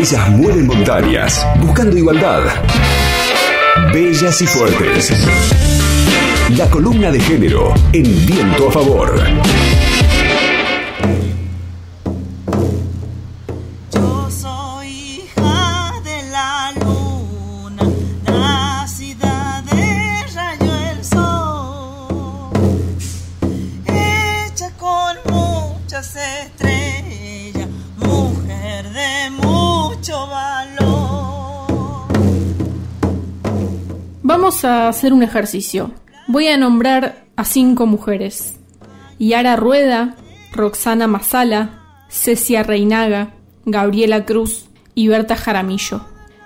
Ellas mueren montañas, buscando igualdad. Bellas y fuertes. La columna de género en viento a favor. A hacer un ejercicio. Voy a nombrar a cinco mujeres. Yara Rueda, Roxana Masala, Cecia Reinaga, Gabriela Cruz y Berta Jaramillo.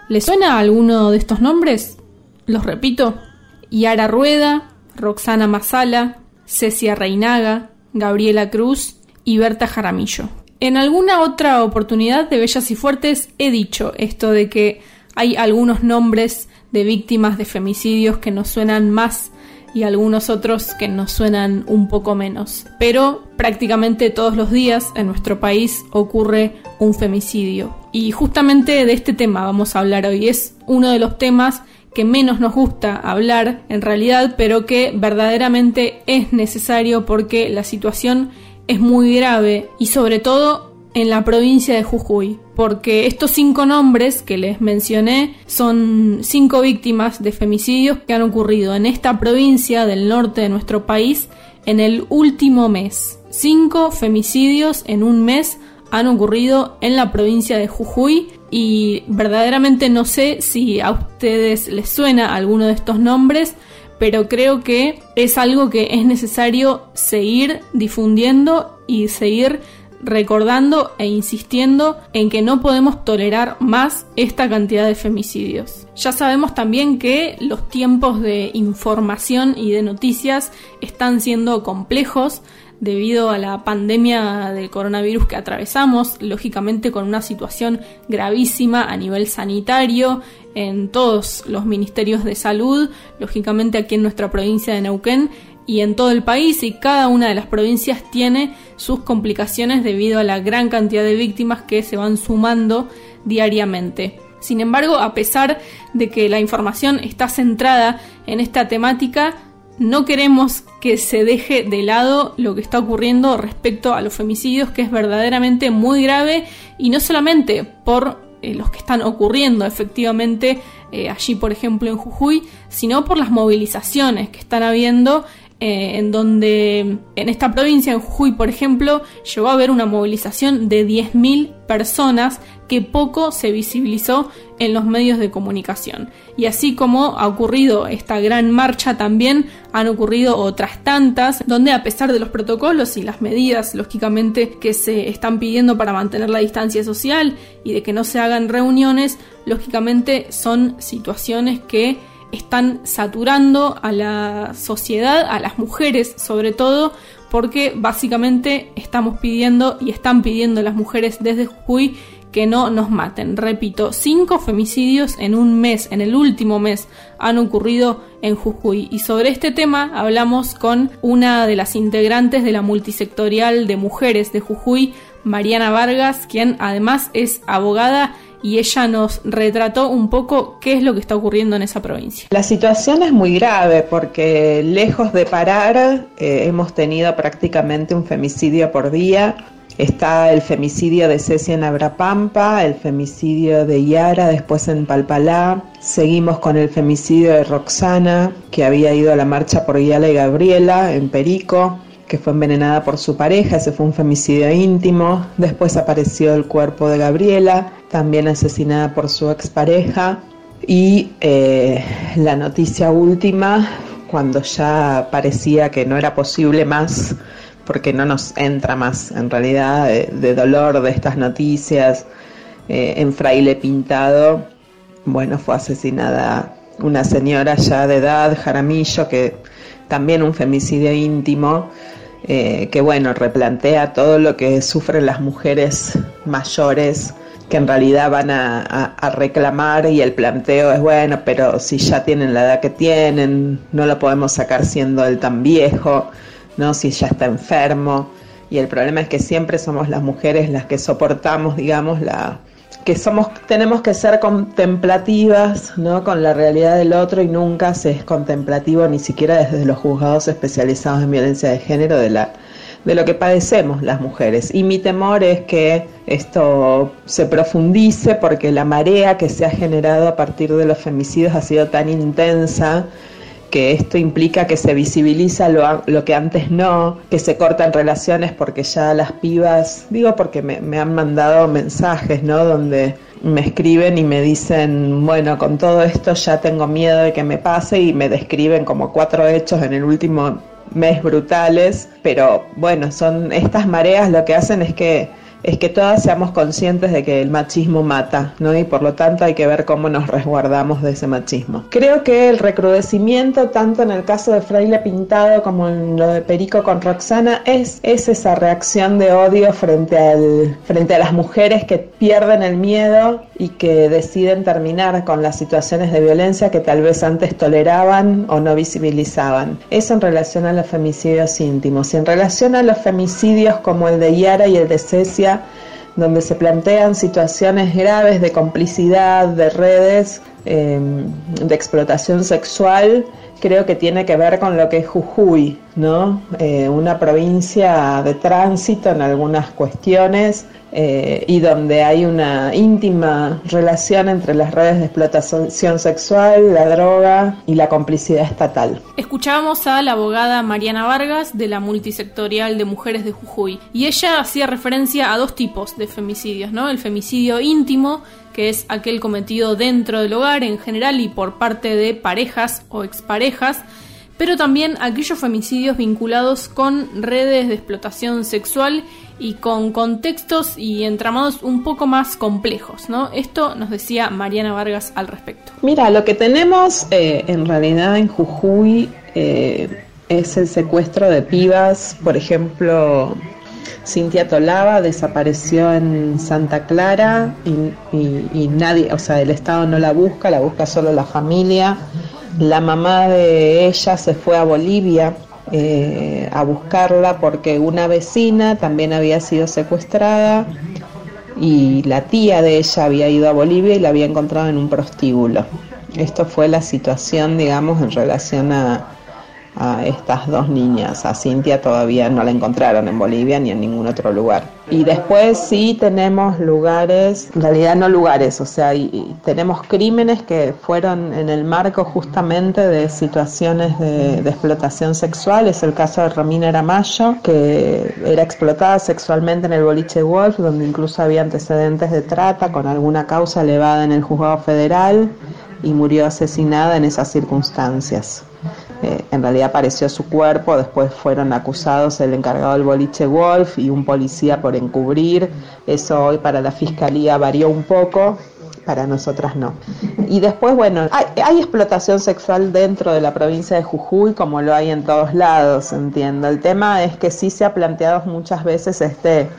¿Les suena alguno de estos nombres? Los repito. Yara Rueda, Roxana Masala, Cecia Reinaga, Gabriela Cruz y Berta Jaramillo. En alguna otra oportunidad de Bellas y Fuertes he dicho esto de que hay algunos nombres de víctimas de femicidios que nos suenan más y algunos otros que nos suenan un poco menos. Pero prácticamente todos los días en nuestro país ocurre un femicidio. Y justamente de este tema vamos a hablar hoy. Es uno de los temas que menos nos gusta hablar en realidad, pero que verdaderamente es necesario porque la situación es muy grave y sobre todo en la provincia de Jujuy, porque estos cinco nombres que les mencioné son cinco víctimas de femicidios que han ocurrido en esta provincia del norte de nuestro país en el último mes. Cinco femicidios en un mes han ocurrido en la provincia de Jujuy y verdaderamente no sé si a ustedes les suena alguno de estos nombres, pero creo que es algo que es necesario seguir difundiendo y seguir recordando e insistiendo en que no podemos tolerar más esta cantidad de femicidios. Ya sabemos también que los tiempos de información y de noticias están siendo complejos debido a la pandemia del coronavirus que atravesamos, lógicamente con una situación gravísima a nivel sanitario en todos los ministerios de salud, lógicamente aquí en nuestra provincia de Neuquén y en todo el país y cada una de las provincias tiene sus complicaciones debido a la gran cantidad de víctimas que se van sumando diariamente. Sin embargo, a pesar de que la información está centrada en esta temática, no queremos que se deje de lado lo que está ocurriendo respecto a los femicidios, que es verdaderamente muy grave y no solamente por eh, los que están ocurriendo efectivamente eh, allí, por ejemplo, en Jujuy, sino por las movilizaciones que están habiendo eh, en donde en esta provincia, en Jujuy, por ejemplo, llegó a haber una movilización de 10.000 personas que poco se visibilizó en los medios de comunicación. Y así como ha ocurrido esta gran marcha, también han ocurrido otras tantas, donde a pesar de los protocolos y las medidas, lógicamente, que se están pidiendo para mantener la distancia social y de que no se hagan reuniones, lógicamente son situaciones que están saturando a la sociedad, a las mujeres sobre todo, porque básicamente estamos pidiendo y están pidiendo las mujeres desde Jujuy que no nos maten. Repito, cinco femicidios en un mes, en el último mes, han ocurrido en Jujuy. Y sobre este tema hablamos con una de las integrantes de la multisectorial de mujeres de Jujuy, Mariana Vargas, quien además es abogada y ella nos retrató un poco qué es lo que está ocurriendo en esa provincia. La situación es muy grave porque lejos de parar eh, hemos tenido prácticamente un femicidio por día. Está el femicidio de Cecia en Abrapampa, el femicidio de Yara después en Palpalá. Seguimos con el femicidio de Roxana, que había ido a la marcha por Yala y Gabriela en Perico que fue envenenada por su pareja, ese fue un femicidio íntimo. Después apareció el cuerpo de Gabriela, también asesinada por su expareja. Y eh, la noticia última, cuando ya parecía que no era posible más, porque no nos entra más en realidad de, dolor de estas noticias, eh, en fraile pintado, bueno, fue asesinada una señora ya de edad, Jaramillo, que también un femicidio íntimo, eh, que bueno, replantea todo lo que sufren las mujeres mayores que en realidad van a, reclamar y el planteo es bueno, pero si ya tienen la edad que tienen, no lo podemos sacar siendo él tan viejo, ¿no? Si ya está enfermo. Y el problema es que siempre somos las mujeres las que soportamos, digamos, la, que somos, tenemos que ser contemplativas ¿no? con la realidad del otro y nunca se es contemplativo ni siquiera desde los juzgados especializados en violencia de género de la de lo que padecemos las mujeres. Y mi temor es que esto se profundice porque la marea que se ha generado a partir de los femicidios ha sido tan intensa que esto implica que se visibiliza lo, que antes no, que se cortan relaciones porque ya las pibas, digo porque me, me han mandado mensajes, ¿no? Donde me escriben y me dicen, bueno, con todo esto ya tengo miedo de que me pase y me describen como cuatro hechos en el último mes brutales, pero bueno, son estas mareas lo que hacen es que es que todas seamos conscientes de que el machismo mata, ¿no? Y por lo tanto hay que ver cómo nos resguardamos de ese machismo. Creo que el recrudecimiento, tanto en el caso de Fraile Pintado como en lo de Perico con Roxana, es, es esa reacción de odio frente, al, frente a las mujeres que pierden el miedo y que deciden terminar con las situaciones de violencia que tal vez antes toleraban o no visibilizaban. Eso en relación a los femicidios íntimos. Y en relación a los femicidios como el de Yara y el de Cecia, donde se plantean situaciones graves de complicidad, de redes, em, de explotación sexual, creo que tiene que ver con lo que es Jujuy, ¿no? Eh, una provincia de tránsito en algunas cuestiones, eh, y donde hay una íntima relación entre las redes de explotación sexual, la droga y la complicidad estatal. Escuchábamos a la abogada Mariana Vargas de la multisectorial de mujeres de Jujuy y ella hacía referencia a dos tipos de femicidios, ¿no? El femicidio íntimo que es aquel cometido dentro del hogar en general y por parte de parejas o exparejas, pero también aquellos femicidios vinculados con redes de explotación sexual y con contextos y entramados un poco más complejos, ¿no? Esto nos decía Mariana Vargas al respecto. Mira, lo que tenemos eh, en realidad en Jujuy eh, es el secuestro de pibas, por ejemplo, Cintia Tolava desapareció en Santa Clara y, y, nadie, o sea, el Estado no la busca, la busca solo la familia. La mamá de ella se fue a Bolivia eh, a buscarla porque una vecina también había sido secuestrada y la tía de ella había ido a Bolivia y la había encontrado en un prostíbulo. Esto fue la situación, digamos, en relación a, a estas dos niñas. A Cintia todavía no la encontraron en Bolivia ni en ningún otro lugar. Y después sí tenemos lugares, en realidad no lugares, o sea, y, tenemos crímenes que fueron en el marco justamente de situaciones de, explotación sexual. Es el caso de Romina Aramayo, que era explotada sexualmente en el boliche Wolf, donde incluso había antecedentes de trata con alguna causa elevada en el juzgado federal y murió asesinada en esas circunstancias. Eh, en realidad apareció su cuerpo, después fueron acusados el encargado del boliche Wolf y un policía por encubrir. Eso hoy para la fiscalía varió un poco, para nosotras no. Y después, bueno, hay, hay, explotación sexual dentro de la provincia de Jujuy, como lo hay en todos lados, entiendo. El tema es que sí se ha planteado muchas veces este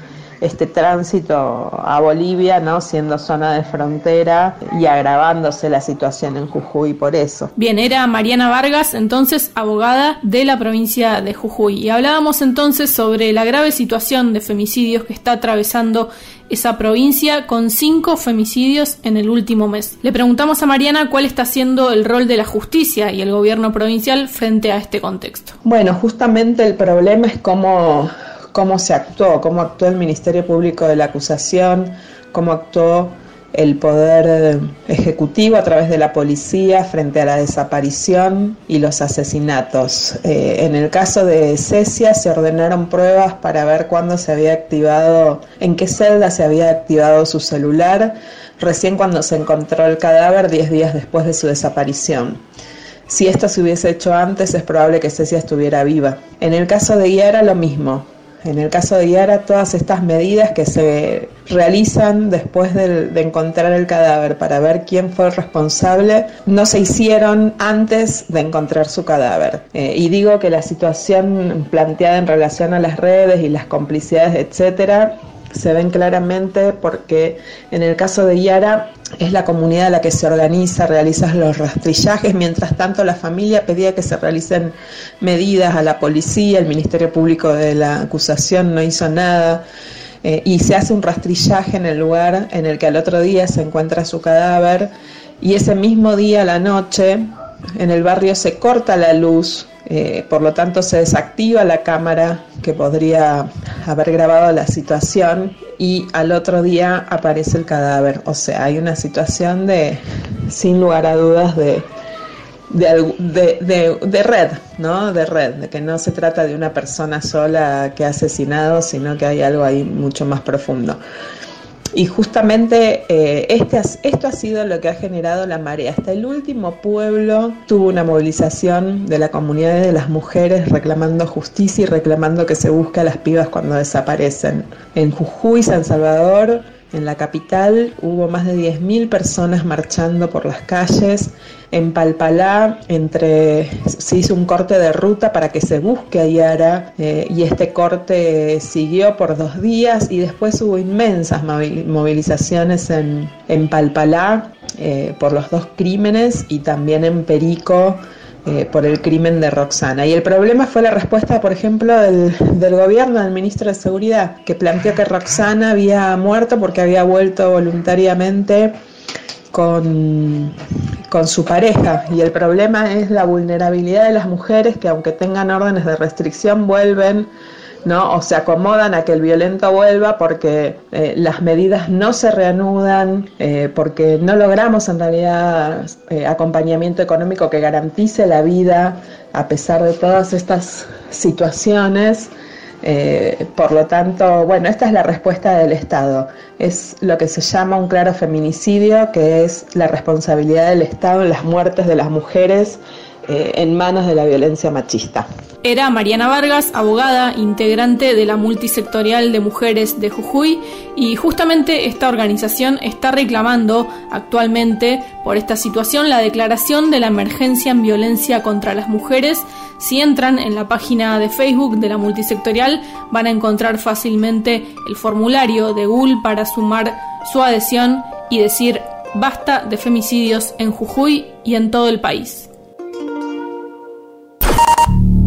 este tránsito a Bolivia, ¿no? Siendo zona de frontera y agravándose la situación en Jujuy por eso. Bien, era Mariana Vargas, entonces abogada de la provincia de Jujuy. Y hablábamos entonces sobre la grave situación de femicidios que está atravesando esa provincia con cinco femicidios en el último mes. Le preguntamos a Mariana cuál está siendo el rol de la justicia y el gobierno provincial frente a este contexto. Bueno, justamente el problema es cómo cómo se actuó, cómo actuó el Ministerio Público de la acusación, cómo actuó el poder ejecutivo a través de la policía frente a la desaparición y los asesinatos. Eh, en el caso de Cecia se ordenaron pruebas para ver cuándo se había activado, en qué celda se había activado su celular, recién cuando se encontró el cadáver 10 días después de su desaparición. Si esto se hubiese hecho antes, es probable que Cecia estuviera viva. En el caso de Yara, lo mismo. En el caso de Yara, todas estas medidas que se realizan después de, encontrar el cadáver para ver quién fue el responsable no se hicieron antes de encontrar su cadáver. Eh, y digo que la situación planteada en relación a las redes y las complicidades, etcétera, se ven claramente porque en el caso de Yara es la comunidad la que se organiza, realiza los rastrillajes, mientras tanto la familia pedía que se realicen medidas a la policía, el Ministerio Público de la acusación no hizo nada. eh, y se hace un rastrillaje en el lugar en el que al otro día se encuentra su cadáver y ese mismo día a la noche en el barrio se corta la luz, eh, por lo tanto se desactiva la cámara que podría haber grabado la situación y al otro día aparece el cadáver. O sea, hay una situación de, sin lugar a dudas, de, de, de, red, ¿no? De red, de que no se trata de una persona sola que ha asesinado, sino que hay algo ahí mucho más profundo. Y justamente eh, este, esto ha sido lo que ha generado la marea. Hasta el último pueblo tuvo una movilización de la comunidad de las mujeres reclamando justicia y reclamando que se busque a las pibas cuando desaparecen. En Jujuy, San Salvador, en la capital hubo más de 10.000 personas marchando por las calles. En Palpalá entre, se hizo un corte de ruta para que se busque a Yara eh, y este corte siguió por dos días y después hubo inmensas movilizaciones en, en Palpalá eh, por los dos crímenes y también en Perico eh, por el crimen de Roxana. Y el problema fue la respuesta, por ejemplo, del, gobierno, del ministro de Seguridad, que planteó que Roxana había muerto porque había vuelto voluntariamente con, con su pareja. Y el problema es la vulnerabilidad de las mujeres que aunque tengan órdenes de restricción vuelven ¿no? O se acomodan a que el violento vuelva porque eh, las medidas no se reanudan, eh, porque no logramos en realidad eh, acompañamiento económico que garantice la vida a pesar de todas estas situaciones. por lo tanto, bueno, esta es la respuesta del Estado. Es lo que se llama un claro feminicidio, que es la responsabilidad del Estado en las muertes de las mujeres en manos de la violencia machista era Mariana Vargas, abogada, integrante de la multisectorial de mujeres de Jujuy y justamente esta organización está reclamando actualmente por esta situación la declaración de la emergencia en violencia contra las mujeres. Si entran en la página de Facebook de la multisectorial van a encontrar fácilmente el formulario de Google para sumar su adhesión y decir basta de femicidios en Jujuy y en todo el país.